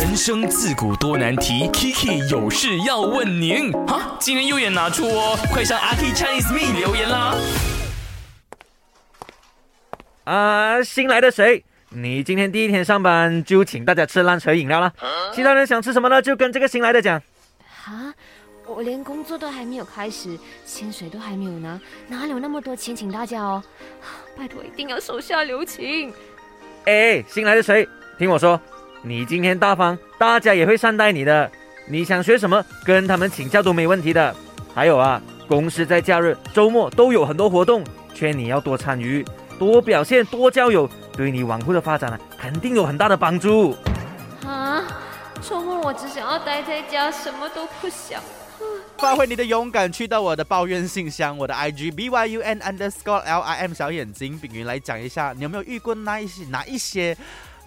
人生自古多难题，Kiki 有事要问您。哈，今天右眼拿出哦，快上阿 K Chinese Me 留言啦。啊，新来的谁？你今天第一天上班就请大家吃烂扯饮料了。其他人想吃什么呢？就跟这个新来的讲。啊，我连工作都还没有开始，薪水都还没有拿，哪里有那么多钱请大家哦？拜托，一定要手下留情。哎，新来的谁？听我说，你今天大方，大家也会善待你的。你想学什么，跟他们请教都没问题的。还有啊，公司在假日、周末都有很多活动，劝你要多参与。多表现，多交友，对你往后的发展呢，肯定有很大的帮助。啊，周末我只想要待在家，什么都不想。发挥你的勇敢，去到我的抱怨信箱，我的 IG B Y U N underscore L I M 小眼睛炳云来讲一下，你有没有遇过那一些哪一些，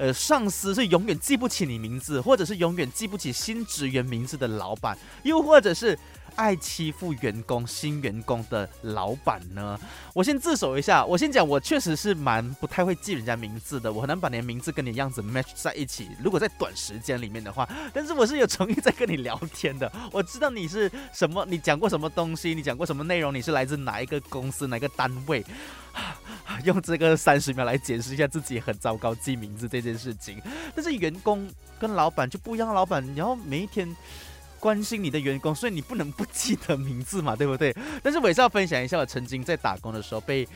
呃，上司是永远记不起你名字，或者是永远记不起新职员名字的老板，又或者是。爱欺负员工、新员工的老板呢？我先自首一下，我先讲，我确实是蛮不太会记人家名字的，我很难把你的名字跟你样子 match 在一起。如果在短时间里面的话，但是我是有诚意在跟你聊天的。我知道你是什么，你讲过什么东西，你讲过什么内容，你是来自哪一个公司、哪个单位？用这个三十秒来解释一下自己很糟糕记名字这件事情。但是员工跟老板就不一样，老板你要每一天。关心你的员工，所以你不能不记得名字嘛，对不对？但是我也是要分享一下，我曾经在打工的时候被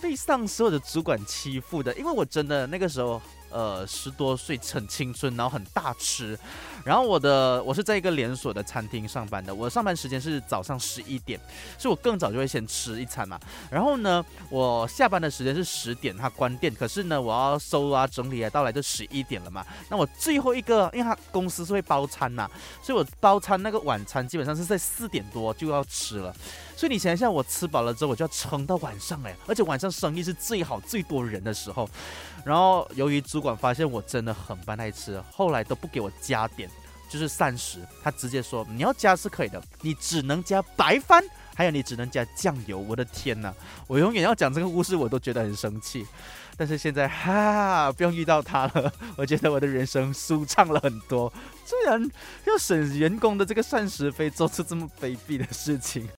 被上司或者主管欺负的，因为我真的那个时候。呃，十多岁很青春，然后很大吃。然后我的我是在一个连锁的餐厅上班的，我上班时间是早上十一点，所以我更早就会先吃一餐嘛。然后呢，我下班的时间是十点，他关店。可是呢，我要收啊整理啊，到来就十一点了嘛。那我最后一个，因为他公司是会包餐呐，所以我包餐那个晚餐基本上是在四点多就要吃了。所以你想一下，我吃饱了之后，我就要撑到晚上哎，而且晚上生意是最好、最多人的时候。然后由于主管发现我真的很不爱吃，后来都不给我加点，就是膳食，他直接说你要加是可以的，你只能加白饭，还有你只能加酱油。我的天哪，我永远要讲这个故事，我都觉得很生气。但是现在哈，不用遇到他了，我觉得我的人生舒畅了很多。虽然要省员工的这个膳食费，做出这么卑鄙的事情。